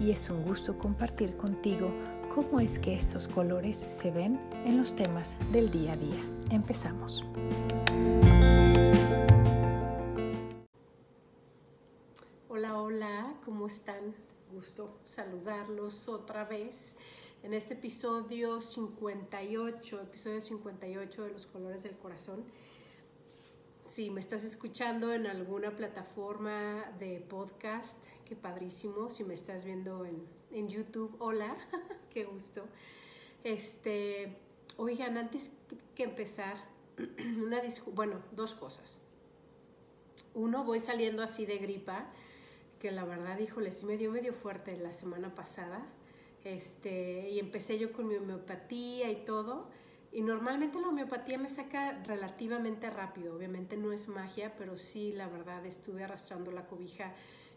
y es un gusto compartir contigo cómo es que estos colores se ven en los temas del día a día. Empezamos. Hola, hola, ¿cómo están? Gusto saludarlos otra vez en este episodio 58, episodio 58 de los colores del corazón. Si me estás escuchando en alguna plataforma de podcast, qué padrísimo. Si me estás viendo en, YouTube, hola, qué gusto. Este, oigan, antes que empezar, una bueno, dos cosas. Uno, voy saliendo así de gripa, que la verdad, híjole, sí me dio medio fuerte la semana pasada. Este, y empecé yo con mi homeopatía y todo y normalmente la homeopatía me saca relativamente rápido, obviamente no es magia, pero sí, la verdad, estuve arrastrando la cobija.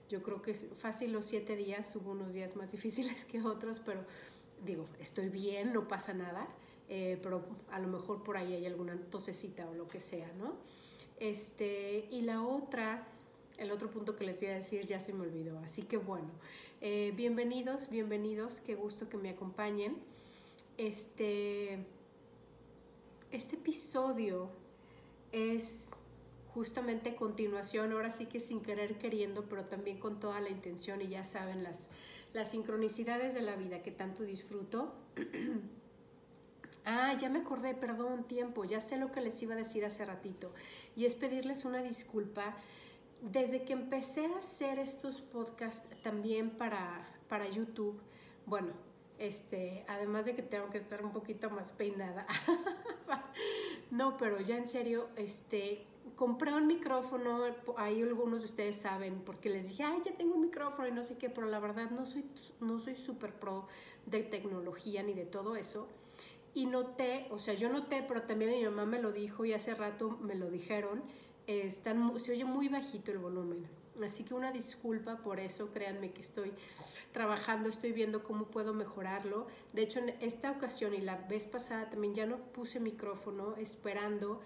Yo creo que es fácil los siete días, hubo unos días más difíciles que otros, pero digo, estoy bien, no pasa nada, eh, pero a lo mejor por ahí hay alguna tosecita o lo que sea, ¿no? Este, y la otra, el otro punto que les iba a decir ya se me olvidó, así que bueno, eh, bienvenidos, bienvenidos, qué gusto que me acompañen. Este, este episodio es justamente continuación, ahora sí que sin querer queriendo, pero también con toda la intención y ya saben las, las sincronicidades de la vida que tanto disfruto. ah, ya me acordé, perdón, tiempo, ya sé lo que les iba a decir hace ratito y es pedirles una disculpa. Desde que empecé a hacer estos podcasts también para, para YouTube, bueno, este, además de que tengo que estar un poquito más peinada. no, pero ya en serio, este, compré un micrófono, ahí algunos de ustedes saben, porque les dije, ay, ya tengo un micrófono y no sé qué, pero la verdad no soy, no soy súper pro de tecnología ni de todo eso. Y noté, o sea, yo noté, pero también mi mamá me lo dijo y hace rato me lo dijeron, están, se oye muy bajito el volumen. Así que una disculpa por eso, créanme que estoy trabajando, estoy viendo cómo puedo mejorarlo. De hecho, en esta ocasión y la vez pasada también ya no puse micrófono esperando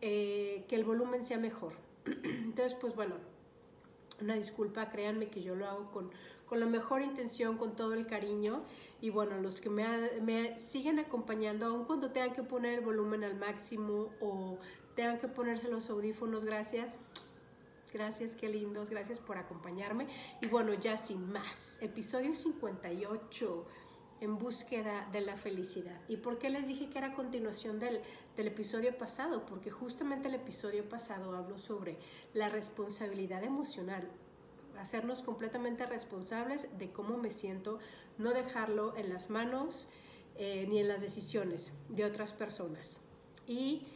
eh, que el volumen sea mejor. Entonces, pues bueno, una disculpa, créanme que yo lo hago con, con la mejor intención, con todo el cariño. Y bueno, los que me, me siguen acompañando, aun cuando tengan que poner el volumen al máximo o tengan que ponerse los audífonos, gracias Gracias, qué lindos, gracias por acompañarme. Y bueno, ya sin más, episodio 58, en búsqueda de la felicidad. ¿Y por qué les dije que era continuación del, del episodio pasado? Porque justamente el episodio pasado hablo sobre la responsabilidad emocional hacernos completamente responsables de cómo me siento, no dejarlo en las manos eh, ni en las decisiones de otras personas. Y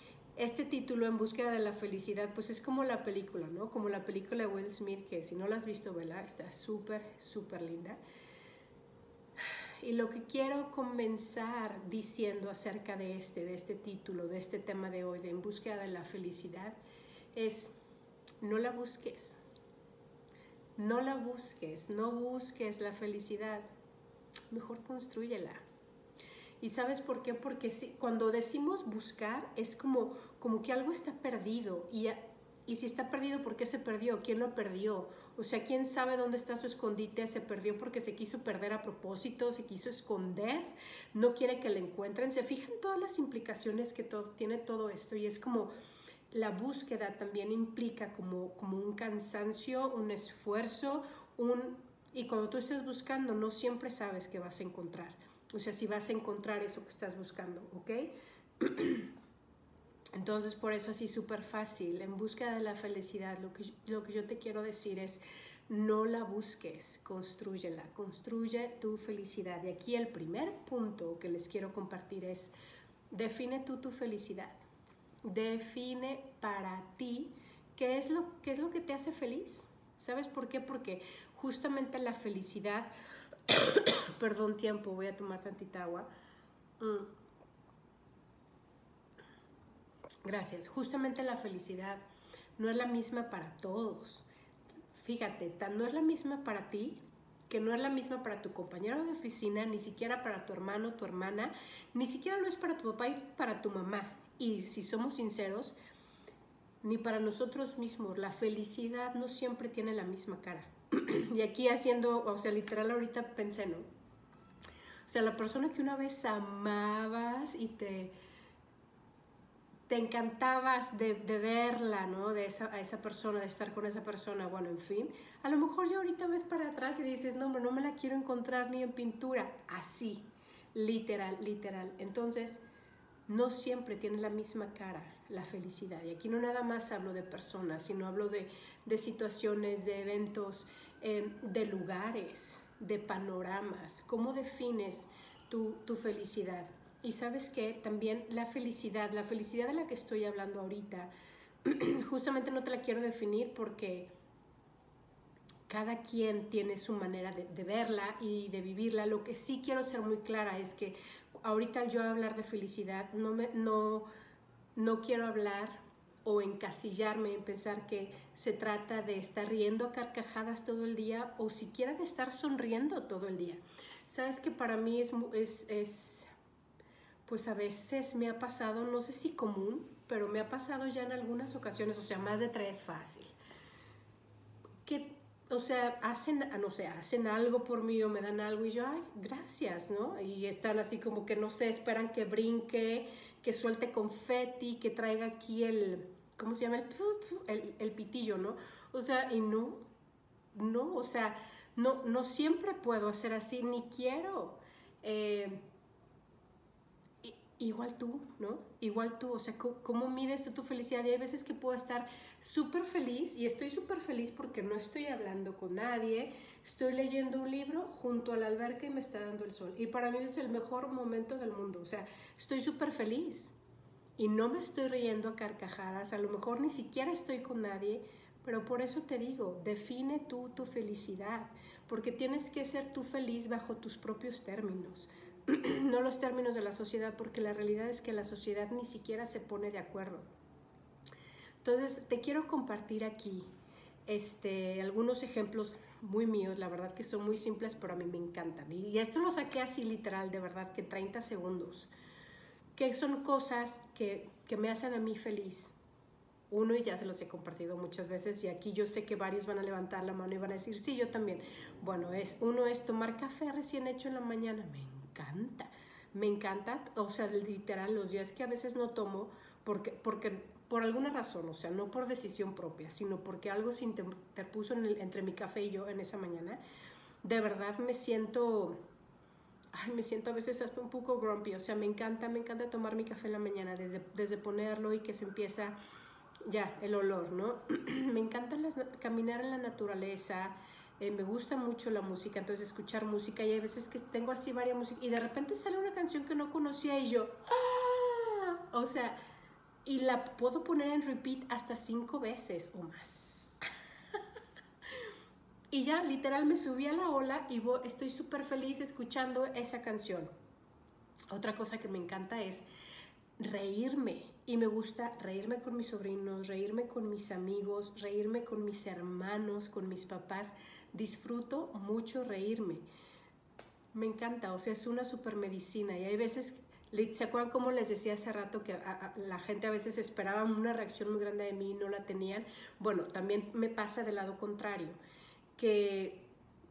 este título, En búsqueda de la felicidad, pues es como la película, ¿no? Como la película de Will Smith, que si no la has visto, vela, está súper, súper linda. Y lo que quiero comenzar diciendo acerca de este, de este título, de este tema de hoy, de En búsqueda de la felicidad, es no la busques. No la busques, no busques la felicidad. Mejor construyela. ¿Y sabes por qué? Porque si, cuando decimos buscar es como, como que algo está perdido y, y si está perdido, ¿por qué se perdió? ¿Quién lo perdió? O sea, ¿quién sabe dónde está su escondite? ¿Se perdió porque se quiso perder a propósito? ¿Se quiso esconder? ¿No quiere que le encuentren? ¿Se fijan todas las implicaciones que todo, tiene todo esto? Y es como la búsqueda también implica como, como un cansancio, un esfuerzo, un... Y cuando tú estás buscando, no siempre sabes qué vas a encontrar. O sea, si vas a encontrar eso que estás buscando, ¿ok? Entonces, por eso así súper fácil, en búsqueda de la felicidad, lo que, lo que yo te quiero decir es, no la busques, construyela, construye tu felicidad. Y aquí el primer punto que les quiero compartir es, define tú tu felicidad. Define para ti qué es lo, qué es lo que te hace feliz. ¿Sabes por qué? Porque justamente la felicidad Perdón, tiempo, voy a tomar tantita agua. Mm. Gracias. Justamente la felicidad no es la misma para todos. Fíjate, no es la misma para ti, que no es la misma para tu compañero de oficina, ni siquiera para tu hermano, tu hermana, ni siquiera lo es para tu papá y para tu mamá. Y si somos sinceros, ni para nosotros mismos. La felicidad no siempre tiene la misma cara. y aquí haciendo, o sea, literal ahorita pensé, ¿no? O sea, la persona que una vez amabas y te, te encantabas de, verla, ¿no? De esa, persona, de estar con esa persona, bueno, en fin. A lo mejor ya ahorita ves para atrás y dices, no, hombre, no me la quiero encontrar ni en pintura. Así, literal, literal. Entonces, no siempre tiene la misma cara la felicidad. Y aquí no nada más hablo de personas, sino hablo de, situaciones, de eventos, em, de lugares, de panoramas. ¿Cómo defines tu, tu felicidad? Y sabes que también la felicidad, la felicidad de la que estoy hablando ahorita, justamente no te la quiero definir porque cada quien tiene su manera de, verla y de vivirla. Lo que sí quiero ser muy clara es que ahorita yo hablar de felicidad no, me, no, no quiero hablar o encasillarme en pensar que se trata de estar riendo a carcajadas todo el día o siquiera de estar sonriendo todo el día. Sabes que para mí es, es, es pues a veces me ha pasado, no sé si común, pero me ha pasado ya en algunas ocasiones, o sea, más de tres fácil, que, o sea, hacen, no sé, hacen algo por mí o me dan algo y yo, ay, gracias, ¿no? Y están así como que, no sé, esperan que brinque, que suelte confeti, que traiga aquí el, ¿cómo se llama? El, el, pitillo, ¿no? O sea, y no, no, o sea, no, no siempre puedo hacer así, ni quiero. Eh, igual tú, ¿no? Igual tú, o sea, ¿cómo, mides tú tu felicidad? Y hay veces que puedo estar súper feliz y estoy súper feliz porque no estoy hablando con nadie, estoy leyendo un libro junto a la alberca y me está dando el sol. Y para mí es el mejor momento del mundo, o sea, estoy súper feliz y no me estoy riendo a carcajadas, a lo mejor ni siquiera estoy con nadie, pero por eso te digo, define tú tu felicidad, porque tienes que ser tú feliz bajo tus propios términos no los términos de la sociedad, porque la realidad es que la sociedad ni siquiera se pone de acuerdo. Entonces, te quiero compartir aquí este, algunos ejemplos muy míos, la verdad que son muy simples, pero a mí me encantan. Y esto lo saqué así literal, de verdad, que 30 segundos, que son cosas que, que me hacen a mí feliz. Uno, y ya se los he compartido muchas veces, y aquí yo sé que varios van a levantar la mano y van a decir, sí, yo también. Bueno, es, uno es tomar café recién hecho en la mañana, me encanta. Me encanta, o sea, literal, los días que a veces no tomo, porque, por alguna razón, o sea, no por decisión propia, sino porque algo se interpuso entre mi café y yo en esa mañana, de verdad me siento, me siento a veces hasta un poco grumpy, o sea, me encanta, me encanta tomar mi café en la mañana, desde, desde ponerlo y que se empieza ya el olor, ¿no? me encanta caminar en la naturaleza, eh, me gusta mucho la música, entonces escuchar música y hay veces que tengo así varias músicas y de repente sale una canción que no conocía y yo, ¡ah! O sea, y la puedo poner en repeat hasta cinco veces o más. y ya, literal, me subí a la ola y estoy súper feliz escuchando esa canción. Otra cosa que me encanta es reírme. Y me gusta reírme con mis sobrinos, reírme con mis amigos, reírme con mis hermanos, con mis papás disfruto mucho reírme. Me encanta, o sea, es una super medicina y hay veces, ¿se acuerdan cómo les decía hace rato que la gente a veces esperaba una reacción muy grande de mí y no la tenían? Bueno, también me pasa del lado contrario, que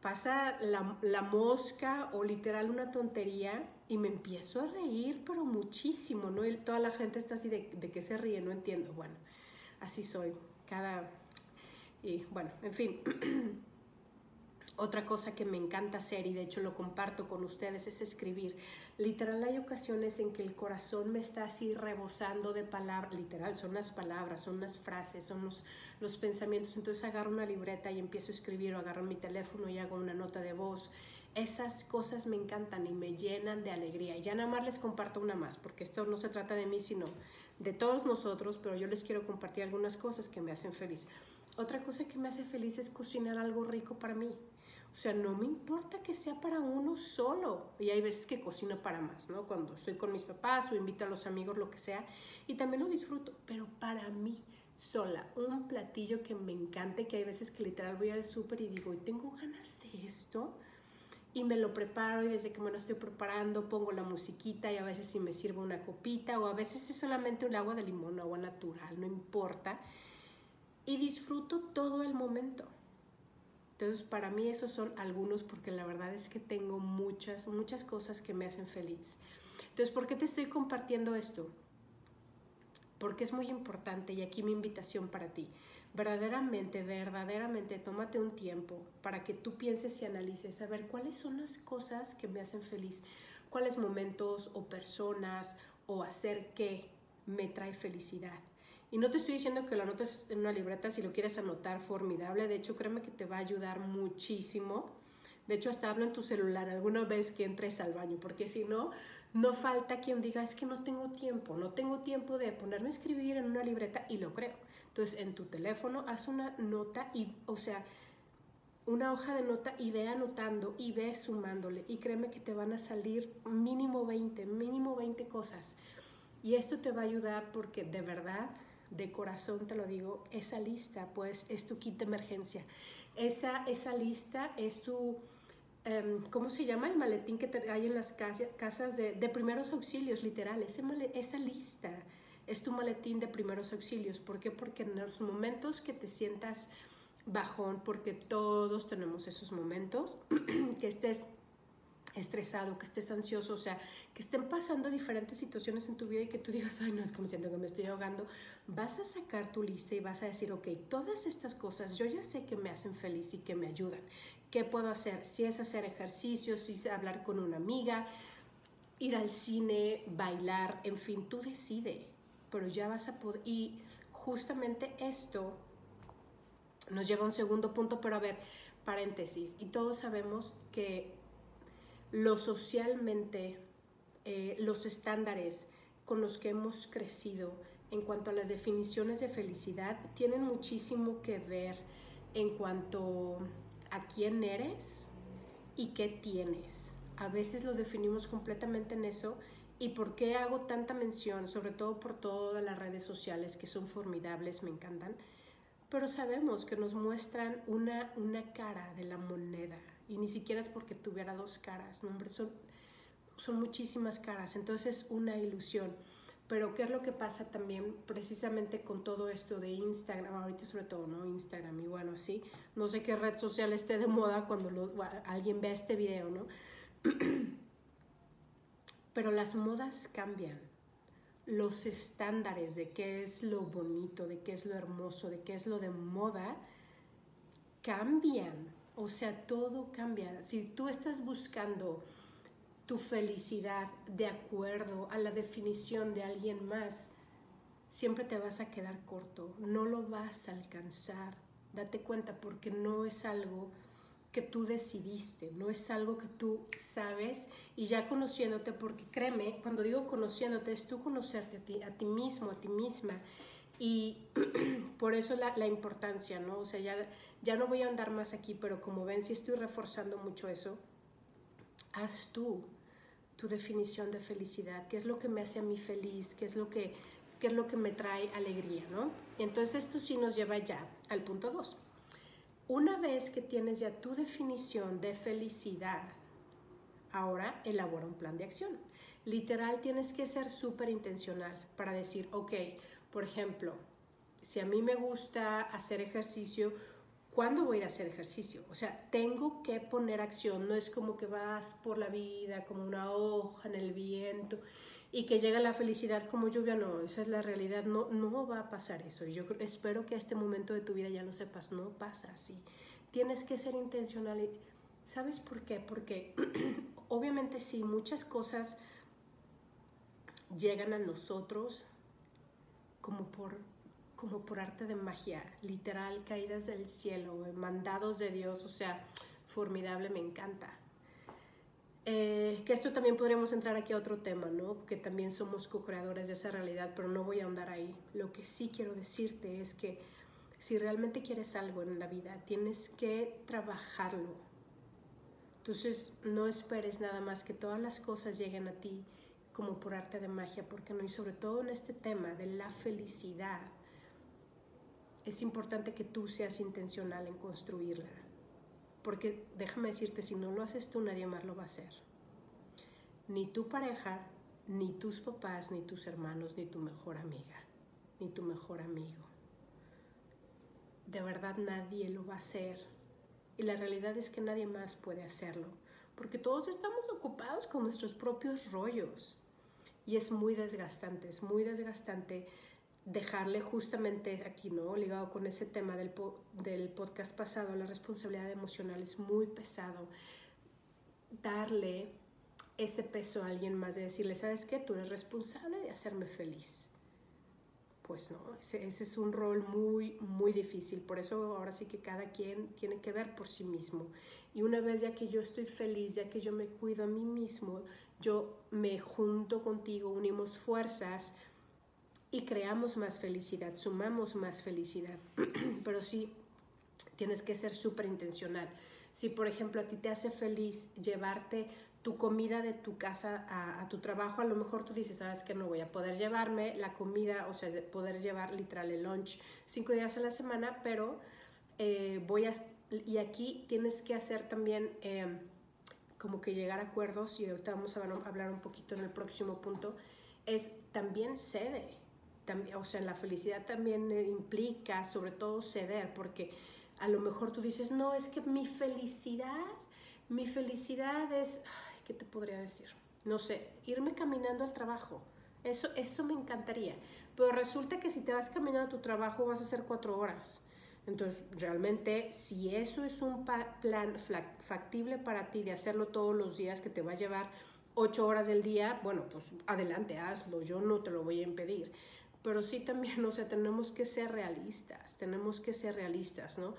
pasa la, mosca o literal una tontería y me empiezo a reír, pero muchísimo, ¿no? Y toda la gente está así de que se ríe, no entiendo. Bueno, así soy, cada... Y bueno, en fin. Otra cosa que me encanta hacer y de hecho lo comparto con ustedes es escribir. Literal hay ocasiones en que el corazón me está así rebosando de palabras, literal son las palabras, son las frases, son los, pensamientos. Entonces agarro una libreta y empiezo a escribir o agarro mi teléfono y hago una nota de voz. Esas cosas me encantan y me llenan de alegría. Y ya nada más les comparto una más, porque esto no se trata de mí, sino de todos nosotros, pero yo les quiero compartir algunas cosas que me hacen feliz. Otra cosa que me hace feliz es cocinar algo rico para mí. O sea, no me importa que sea para uno solo. Y hay veces que cocino para más, ¿no? Cuando estoy con mis papás o invito a los amigos, lo que sea. Y también lo disfruto. Pero para mí, sola, un platillo que me encante, que hay veces que literal voy al súper y digo, tengo ganas de esto. Y me lo preparo y desde que me lo estoy preparando pongo la musiquita y a veces si me sirvo una copita o a veces es solamente un agua de limón, agua natural, no importa. Y disfruto todo el momento. Entonces, para mí esos son algunos porque la verdad es que tengo muchas, muchas cosas que me hacen feliz. Entonces, ¿por qué te estoy compartiendo esto? Porque es muy importante y aquí mi invitación para ti. Verdaderamente, verdaderamente, tómate un tiempo para que tú pienses y analices a ver cuáles son las cosas que me hacen feliz, cuáles momentos o personas o hacer qué me trae felicidad. Y no te estoy diciendo que lo anotes en una libreta si lo quieres anotar, formidable. De hecho, créeme que te va a ayudar muchísimo. De hecho, hasta hablo en tu celular alguna vez que entres al baño, porque si no, no falta quien diga, es que no tengo tiempo, no tengo tiempo de ponerme a escribir en una libreta y lo creo. Entonces, en tu teléfono, haz una nota y, o sea, una hoja de nota y ve anotando y ve sumándole. Y créeme que te van a salir mínimo 20, mínimo 20 cosas. Y esto te va a ayudar porque de verdad de corazón te lo digo, esa lista pues es tu kit de emergencia. Esa, esa lista es tu, em, ¿cómo se llama? El maletín que hay en las casas de, de primeros auxilios, literal. esa lista es tu maletín de primeros auxilios. ¿Por qué? Porque en los momentos que te sientas bajón, porque todos tenemos esos momentos, que estés estresado, que estés ansioso, o sea, que estén pasando diferentes situaciones en tu vida y que tú digas, ay, no, es como siento que me estoy ahogando, vas a sacar tu lista y vas a decir, ok, todas estas cosas yo ya sé que me hacen feliz y que me ayudan. ¿Qué puedo hacer? Si es hacer ejercicios, si es hablar con una amiga, ir al cine, bailar, en fin, tú decide, pero ya vas a poder, y justamente esto nos lleva a un segundo punto, pero a ver, paréntesis, y todos sabemos que lo socialmente, eh, los estándares con los que hemos crecido en cuanto a las definiciones de felicidad tienen muchísimo que ver en cuanto a quién eres y qué tienes. A veces lo definimos completamente en eso y por qué hago tanta mención, sobre todo por todas las redes sociales que son formidables, me encantan, pero sabemos que nos muestran una, una cara de la moneda y ni siquiera es porque tuviera dos caras, ¿no? Hombre, son, son muchísimas caras, entonces es una ilusión. Pero ¿qué es lo que pasa también precisamente con todo esto de Instagram, ahorita sobre todo, ¿no? Instagram y bueno, así, no sé qué red social esté de moda cuando alguien vea este video, ¿no? Pero las modas cambian, los estándares de qué es lo bonito, de qué es lo hermoso, de qué es lo de moda, cambian o sea, todo cambia. Si tú estás buscando tu felicidad de acuerdo a la definición de alguien más, siempre te vas a quedar corto, no lo vas a alcanzar. Date cuenta porque no es algo que tú decidiste, no es algo que tú sabes y ya conociéndote, porque créeme, cuando digo conociéndote es tú conocerte a ti, a ti mismo, a ti misma y por eso la, la, importancia, ¿no? O sea, ya, ya no voy a andar más aquí, pero como ven, si estoy reforzando mucho eso, haz tú tu definición de felicidad, qué es lo que me hace a mí feliz, qué es lo que, qué es lo que me trae alegría, ¿no? Entonces esto sí nos lleva ya al punto 2. Una vez que tienes ya tu definición de felicidad, ahora elabora un plan de acción. Literal, tienes que ser súper intencional para decir, ok, por ejemplo, si a mí me gusta hacer ejercicio, ¿cuándo voy a ir a hacer ejercicio? O sea, tengo que poner acción, no es como que vas por la vida como una hoja en el viento y que llega la felicidad como lluvia, no, esa es la realidad, no, no va a pasar eso. Y yo espero que a este momento de tu vida ya lo sepas, no pasa así. Tienes que ser intencional. ¿Sabes por qué? Porque obviamente sí, muchas cosas llegan a nosotros como por, como por arte de magia, literal, caídas del cielo, eh, mandados de Dios, o sea, formidable, me encanta. Eh, que esto también podríamos entrar aquí a otro tema, ¿no? Que también somos co-creadores de esa realidad, pero no voy a ahondar ahí. Lo que sí quiero decirte es que Si realmente quieres algo en la vida, tienes que trabajarlo. Entonces, no esperes nada más que todas las cosas lleguen a ti como por arte de magia, porque no, y sobre todo en este tema de la felicidad, es importante que tú seas intencional en construirla. Porque déjame decirte, si no lo haces tú, nadie más lo va a hacer. Ni tu pareja, ni tus papás, ni tus hermanos, ni tu mejor amiga, ni tu mejor amigo. De verdad nadie lo va a hacer. Y la realidad es que nadie más puede hacerlo. Porque todos estamos ocupados con nuestros propios rollos. Y es muy desgastante, es muy desgastante dejarle justamente aquí, ¿no? Ligado con ese tema del, del podcast pasado, la responsabilidad emocional es muy pesado. Darle ese peso a alguien más, de decirle, ¿sabes qué? Tú eres responsable de hacerme feliz. Pues no, ese, es un rol muy, muy difícil. Por eso ahora sí que cada quien tiene que ver por sí mismo. Y una vez ya que yo estoy feliz, ya que yo me cuido a mí mismo, yo me junto contigo, unimos fuerzas y creamos más felicidad, sumamos más felicidad. Pero sí, tienes que ser súper intencional. Si, por ejemplo, a ti te hace feliz llevarte tu comida de tu casa a, tu trabajo, a lo mejor tú dices, sabes que no voy a poder llevarme la comida, o sea, poder llevar literal el lunch cinco días a la semana, pero eh, voy a... Y aquí tienes que hacer también eh, como que llegar a acuerdos, y ahorita vamos a hablar un poquito en el próximo punto, es también cede o sea, la felicidad también eh, implica sobre todo ceder, porque a lo mejor tú dices, no, es que mi felicidad, mi felicidad es, ¿qué te podría decir? No sé, irme caminando al trabajo. Eso, eso me encantaría. Pero resulta que si te vas caminando a tu trabajo vas a hacer cuatro horas. Entonces, realmente, si eso es un plan factible para ti de hacerlo todos los días que te va a llevar ocho horas del día, bueno, pues adelante, hazlo, yo no te lo voy a impedir pero sí también, o sea, tenemos que ser realistas, tenemos que ser realistas, ¿no?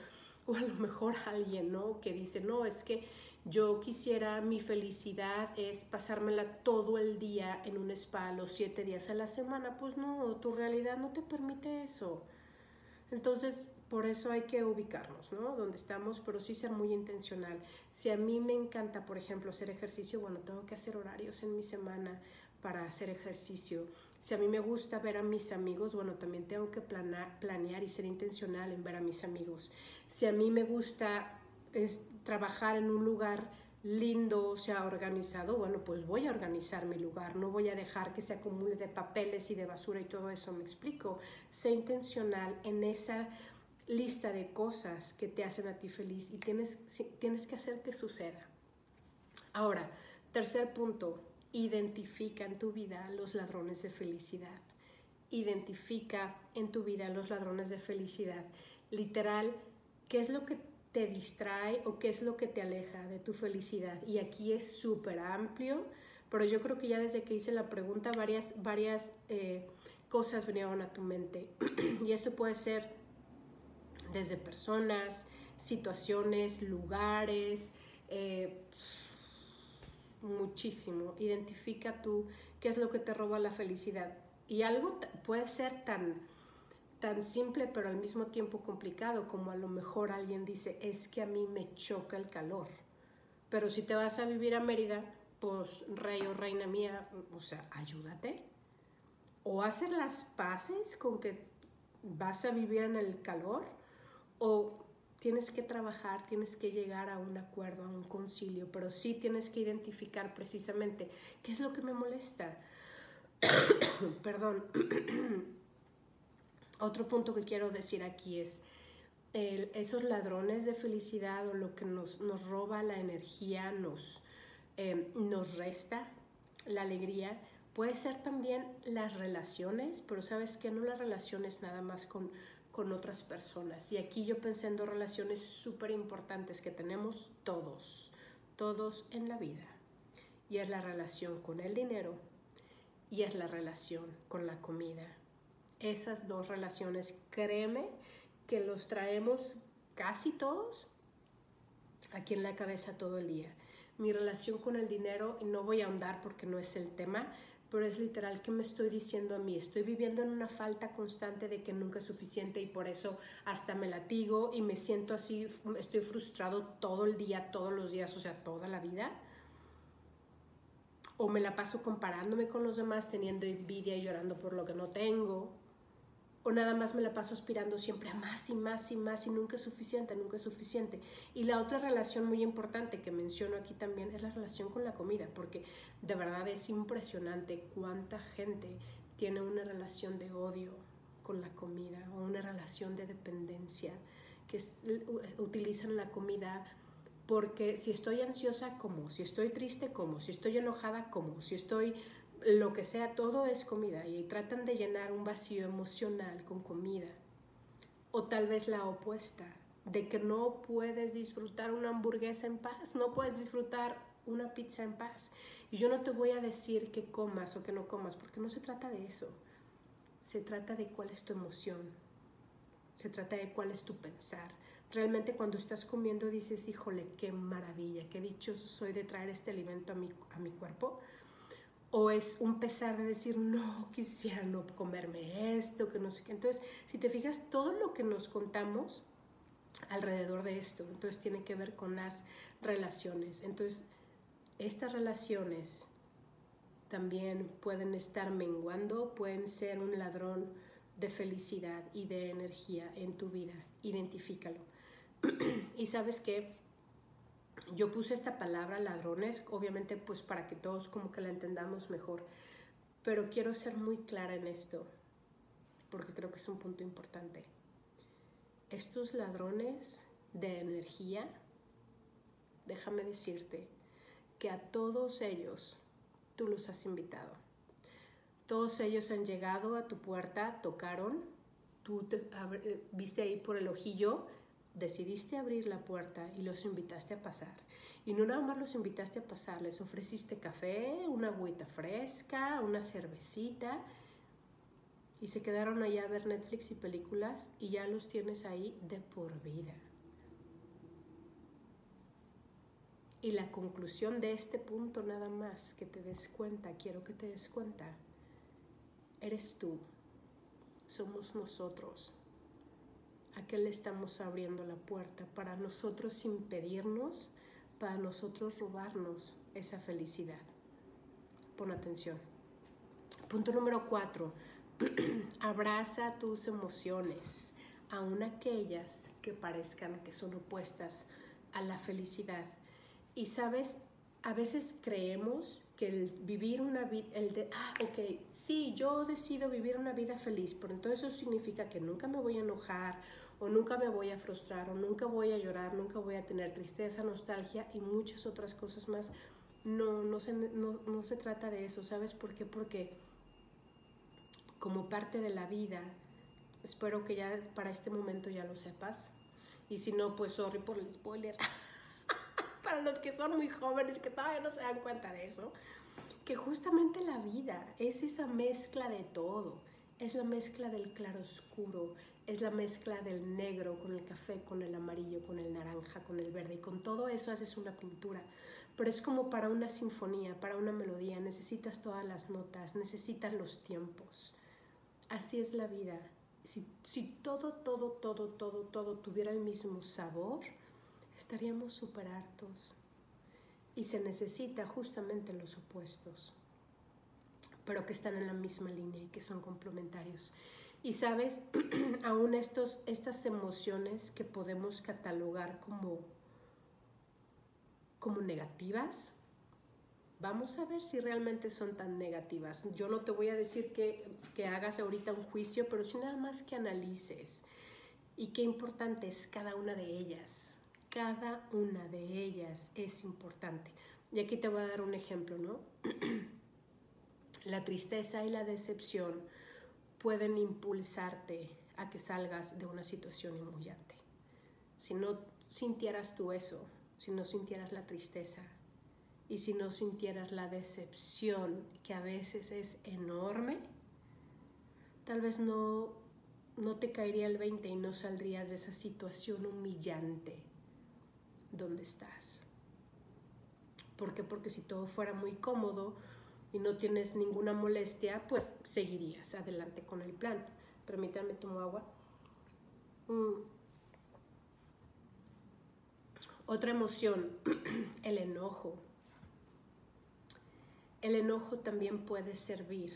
A lo mejor alguien, ¿no? Que dice, no, es que yo quisiera, mi felicidad es pasármela todo el día en un spa, los siete días a la semana. Pues no, tu realidad no te permite eso. Entonces, por eso hay que ubicarnos, ¿no? Donde estamos, pero sí ser muy intencional. Si a mí me encanta, por ejemplo, hacer ejercicio, bueno, tengo que hacer horarios en mi semana para hacer ejercicio. Si a mí me gusta ver a mis amigos, bueno, también tengo que planear, planear y ser intencional en ver a mis amigos. Si a mí me gusta trabajar en un lugar lindo, o sea, organizado, bueno, pues voy a organizar mi lugar, no voy a dejar que se acumule de papeles y de basura y todo eso, me explico. Sé intencional en esa lista de cosas que te hacen a ti feliz y tienes, tienes que hacer que suceda. Ahora, tercer punto, Identifica en tu vida los ladrones de felicidad. Identifica en tu vida los ladrones de felicidad. Literal, ¿qué es lo que te distrae o qué es lo que te aleja de tu felicidad? Y aquí es súper amplio, pero yo creo que ya desde que hice la pregunta varias, varias eh, cosas vinieron a tu mente. y esto puede ser desde personas, situaciones, lugares, eh, muchísimo. Identifica tú qué es lo que te roba la felicidad. Y algo puede ser tan, tan simple, pero al mismo tiempo complicado, como a lo mejor alguien dice, es que a mí me choca el calor. Pero si te vas a vivir a Mérida, pues rey o reina mía, o sea, ayúdate. O hacer las paces con que vas a vivir en el calor, o tienes que trabajar, tienes que llegar a un acuerdo, a un concilio, pero sí tienes que identificar precisamente qué es lo que me molesta. Perdón. Otro punto que quiero decir aquí es esos ladrones de felicidad o lo que nos, nos roba la energía, nos, em, nos resta la alegría, puede ser también las relaciones, pero sabes que no las relaciones nada más con con otras personas. Y aquí yo pensé en dos relaciones súper importantes que tenemos todos, todos en la vida. Y es la relación con el dinero y es la relación con la comida. Esas dos relaciones, créeme que los traemos casi todos aquí en la cabeza todo el día. Mi relación con el dinero, no voy a ahondar porque no es el tema, pero es literal que me estoy diciendo a mí, estoy viviendo en una falta constante de que nunca es suficiente y por eso hasta me latigo y me siento así, estoy frustrado todo el día, todos los días, o sea, toda la vida. O me la paso comparándome con los demás, teniendo envidia y llorando por lo que no tengo o nada más me la paso aspirando siempre a más y más y más y nunca es suficiente, nunca es suficiente. Y la otra relación muy importante que menciono aquí también es la relación con la comida, porque de verdad es impresionante cuánta gente tiene una relación de odio con la comida o una relación de dependencia, que utilizan la comida porque si estoy ansiosa, como, si estoy triste, como, si estoy enojada, como, si estoy lo que sea, todo es comida y tratan de llenar un vacío emocional con comida. O tal vez la opuesta, de que no puedes disfrutar una hamburguesa en paz, no puedes disfrutar una pizza en paz. Y yo no te voy a decir que comas o que no comas, porque no se trata de eso. Se trata de cuál es tu emoción. Se trata de cuál es tu pensar. Realmente cuando estás comiendo dices, híjole, qué maravilla, qué dichoso soy de traer este alimento a mi, a mi cuerpo o es un pesar de decir, no, quisiera no comerme esto, que no sé qué. Entonces, si te fijas, todo lo que nos contamos alrededor de esto, entonces tiene que ver con las relaciones. Entonces, estas relaciones también pueden estar menguando, pueden ser un ladrón de felicidad y de energía en tu vida. Identifícalo. y sabes que yo puse esta palabra ladrones, obviamente pues para que todos como que la entendamos mejor, pero quiero ser muy clara en esto, porque creo que es un punto importante. Estos ladrones de energía, déjame decirte que a todos ellos tú los has invitado. Todos ellos han llegado a tu puerta, tocaron, tú te, eh, viste ahí por el ojillo decidiste abrir la puerta y los invitaste a pasar. Y no nada más los invitaste a pasar, les ofreciste café, una agüita fresca, una cervecita. Y se quedaron allá a ver Netflix y películas y ya los tienes ahí de por vida. Y la conclusión de este punto nada más, que te des cuenta, quiero que te des cuenta, eres tú, somos nosotros a qué le estamos abriendo la puerta para nosotros impedirnos, para nosotros robarnos esa felicidad. Pon atención. Punto número cuatro. Abraza tus emociones, aun aquellas que parezcan que son opuestas a la felicidad. Y sabes, a veces creemos que el vivir una vida, el de, ah, ok, sí, yo decido vivir una vida feliz, pero entonces eso significa que nunca me voy a enojar o nunca me voy a frustrar o nunca voy a llorar, nunca voy a tener tristeza, nostalgia y muchas otras cosas más. No, no se, no, no se trata de eso, ¿sabes por qué? Porque como parte de la vida, espero que ya para este momento ya lo sepas. Y si no, pues sorry por el spoiler. para los que son muy jóvenes que todavía no se dan cuenta de eso. Que justamente la vida es esa mezcla de todo. Es la mezcla del claroscuro, es la mezcla del negro con el café, con el amarillo, con el naranja, con el verde. Y con todo eso haces una pintura. Pero es como para una sinfonía, para una melodía. Necesitas todas las notas, necesitas los tiempos. Así es la vida. Si, si todo, todo, todo, todo, todo tuviera el mismo sabor, estaríamos súper hartos. Y se necesita justamente los opuestos, pero que están en la misma línea y que son complementarios. Y sabes, aún estos, estas emociones que podemos catalogar como, como negativas, vamos a ver si realmente son tan negativas. Yo no te voy a decir que, que hagas ahorita un juicio, pero sí nada más que analices. Y qué importante es cada una de ellas. Cada una de ellas es importante. Y aquí te voy a dar un ejemplo, ¿no? la tristeza y la decepción pueden impulsarte a que salgas de una situación humillante. Si no sintieras tú eso, si no sintieras la tristeza y si no sintieras la decepción que a veces es enorme, tal vez no, no te caería el 20 y no saldrías de esa situación humillante donde estás. ¿Por qué? Porque si todo fuera muy cómodo, y no tienes ninguna molestia, pues seguirías adelante con el plan. Permítanme tomar agua. Mm. Otra emoción, el enojo. El enojo también puede servir,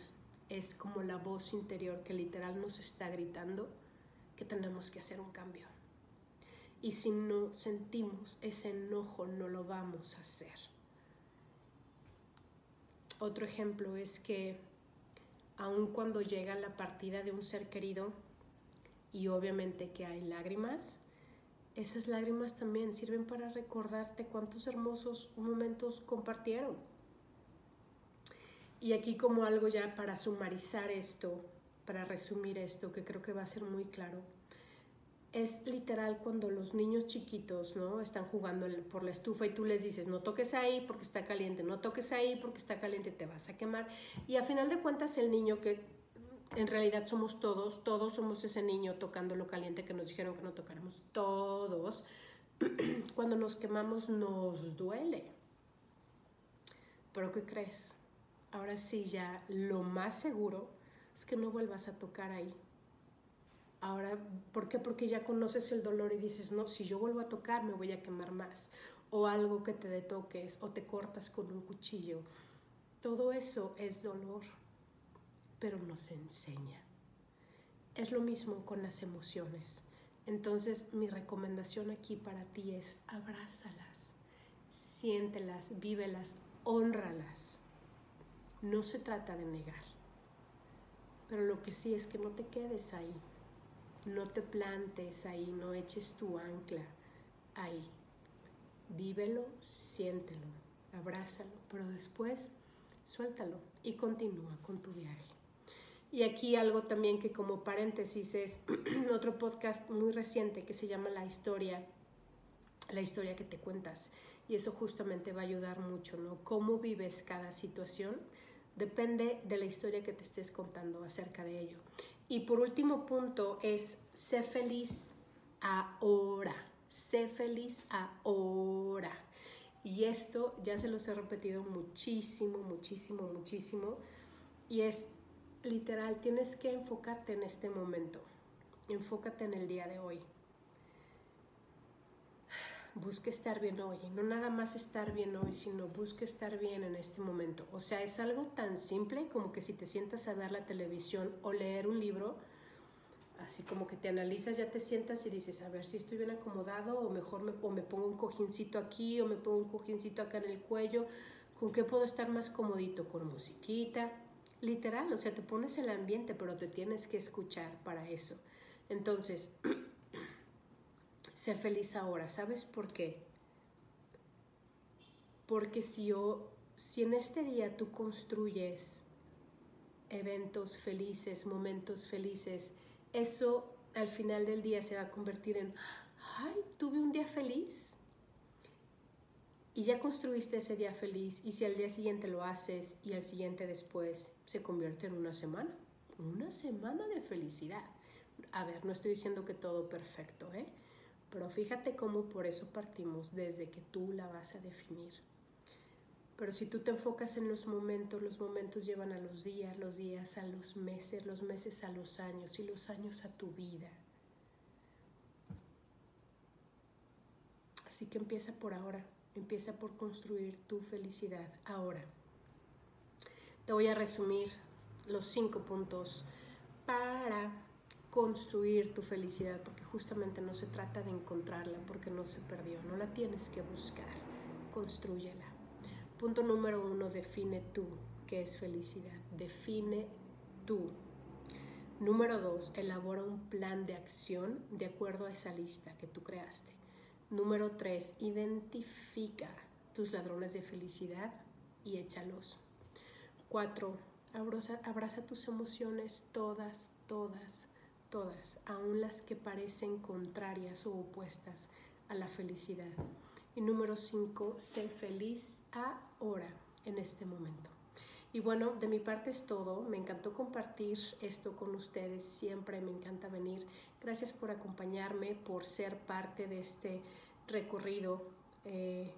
es como la voz interior que literal nos está gritando que tenemos que hacer un cambio. Y si no sentimos ese enojo, no lo vamos a hacer. Otro ejemplo es que aun cuando llega la partida de un ser querido y obviamente que hay lágrimas, esas lágrimas también sirven para recordarte cuántos hermosos momentos compartieron. Y aquí como algo ya para sumarizar esto, para resumir esto, que creo que va a ser muy claro, es literal cuando los niños chiquitos, ¿no? Están jugando por la estufa y tú les dices, no toques ahí porque está caliente, no toques ahí porque está caliente, te vas a quemar. Y a final de cuentas el niño que en realidad somos todos, todos somos ese niño tocando lo caliente que nos dijeron que no tocáramos, todos. Cuando nos quemamos nos duele. Pero ¿qué crees? Ahora sí ya lo más seguro es que no vuelvas a tocar ahí Ahora, ¿por qué? Porque ya conoces el dolor y dices, no, si yo vuelvo a tocar me voy a quemar más. O algo que te detoques o te cortas con un cuchillo. Todo eso es dolor, pero nos enseña. Es lo mismo con las emociones. Entonces mi recomendación aquí para ti es abrázalas, siéntelas, vívelas, honralas. No se trata de negar, pero lo que sí es que no te quedes ahí, no te plantes ahí, no eches tu ancla ahí. Vívelo, siéntelo, abrázalo, pero después suéltalo y continúa con tu viaje. Y aquí algo también que como paréntesis es otro podcast muy reciente que se llama La historia, la historia que te cuentas. Y eso justamente va a ayudar mucho, ¿no? Cómo vives cada situación depende de la historia que te estés contando acerca de ello. Y por último punto es, sé feliz ahora, sé feliz ahora. Y esto ya se los he repetido muchísimo, muchísimo, muchísimo. Y es literal, tienes que enfocarte en este momento. Enfócate en el día de hoy busque estar bien hoy. no nada más estar bien hoy, sino busque estar bien en este momento. O sea, es algo tan simple como que si te sientas a ver la televisión o leer un libro, así como que te analizas, ya te sientas y dices, a ver si estoy bien acomodado o mejor me, o me pongo un cojincito aquí o me pongo un cojincito acá en el cuello. ¿Con qué puedo estar más comodito? Con musiquita. Literal, o sea, te pones el ambiente, pero te tienes que escuchar para eso. Entonces, ser feliz ahora. ¿Sabes por qué? Porque si, yo, si en este día tú construyes eventos felices, momentos felices, eso al final del día se va a convertir en, ay, tuve un día feliz. Y ya construiste ese día feliz y si al día siguiente lo haces y al siguiente después se convierte en una semana, una semana de felicidad. A ver, no estoy diciendo que todo perfecto, ¿eh? Pero fíjate cómo por eso partimos desde que tú la vas a definir. Pero si tú te enfocas en los momentos, los momentos llevan a los días, los días a los meses, los meses a los años y los años a tu vida. Así que empieza por ahora, empieza por construir tu felicidad ahora. Te voy a resumir los cinco puntos para construir tu felicidad, porque justamente no se trata de encontrarla porque no se perdió, no la tienes que buscar, construyela. Punto número uno, define tú qué es felicidad, define tú. Número dos, elabora un plan de acción de acuerdo a esa lista que tú creaste. Número tres, identifica tus ladrones de felicidad y échalos. Cuatro, abraza, abraza tus emociones todas, todas, todas, aun las que parecen contrarias o opuestas a la felicidad. Y número cinco, sé feliz ahora, en este momento. Y bueno, de mi parte es todo. Me encantó compartir esto con ustedes. Siempre me encanta venir. Gracias por acompañarme, por ser parte de este recorrido. Eh,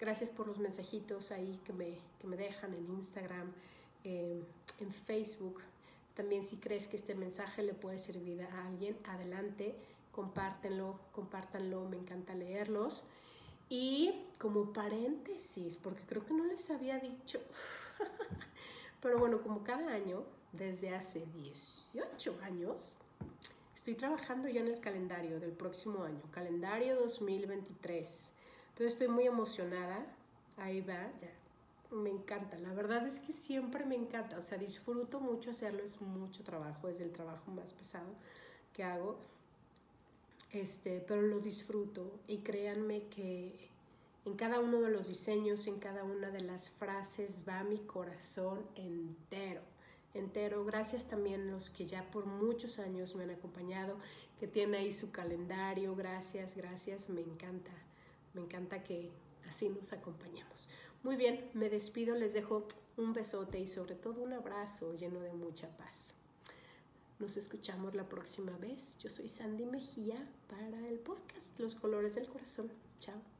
gracias por los mensajitos ahí que me, que me dejan en Instagram. eh, en Facebook. También si crees que este mensaje le puede servir a alguien, adelante, compártenlo, compártanlo, me encanta leerlos. Y como paréntesis, porque creo que no les había dicho, pero bueno, como cada año, desde hace 18 años, estoy trabajando ya en el calendario del próximo año, calendario 2023. Entonces estoy muy emocionada. Ahí va, ya. Me encanta, la verdad es que siempre me encanta, o sea, disfruto mucho hacerlo, es mucho trabajo, es el trabajo más pesado que hago, este, pero lo disfruto y créanme que en cada uno de los diseños, en cada una de las frases va mi corazón entero entero. Gracias también a los que ya por muchos años me han acompañado, que tienen ahí su calendario. Gracias, gracias. Me encanta, me encanta que así nos acompañemos. Muy bien, me despido, les dejo un besote y sobre todo un abrazo lleno de mucha paz. Nos escuchamos la próxima vez. Yo soy Sandy Mejía para el podcast Los Colores del Corazón. Chao.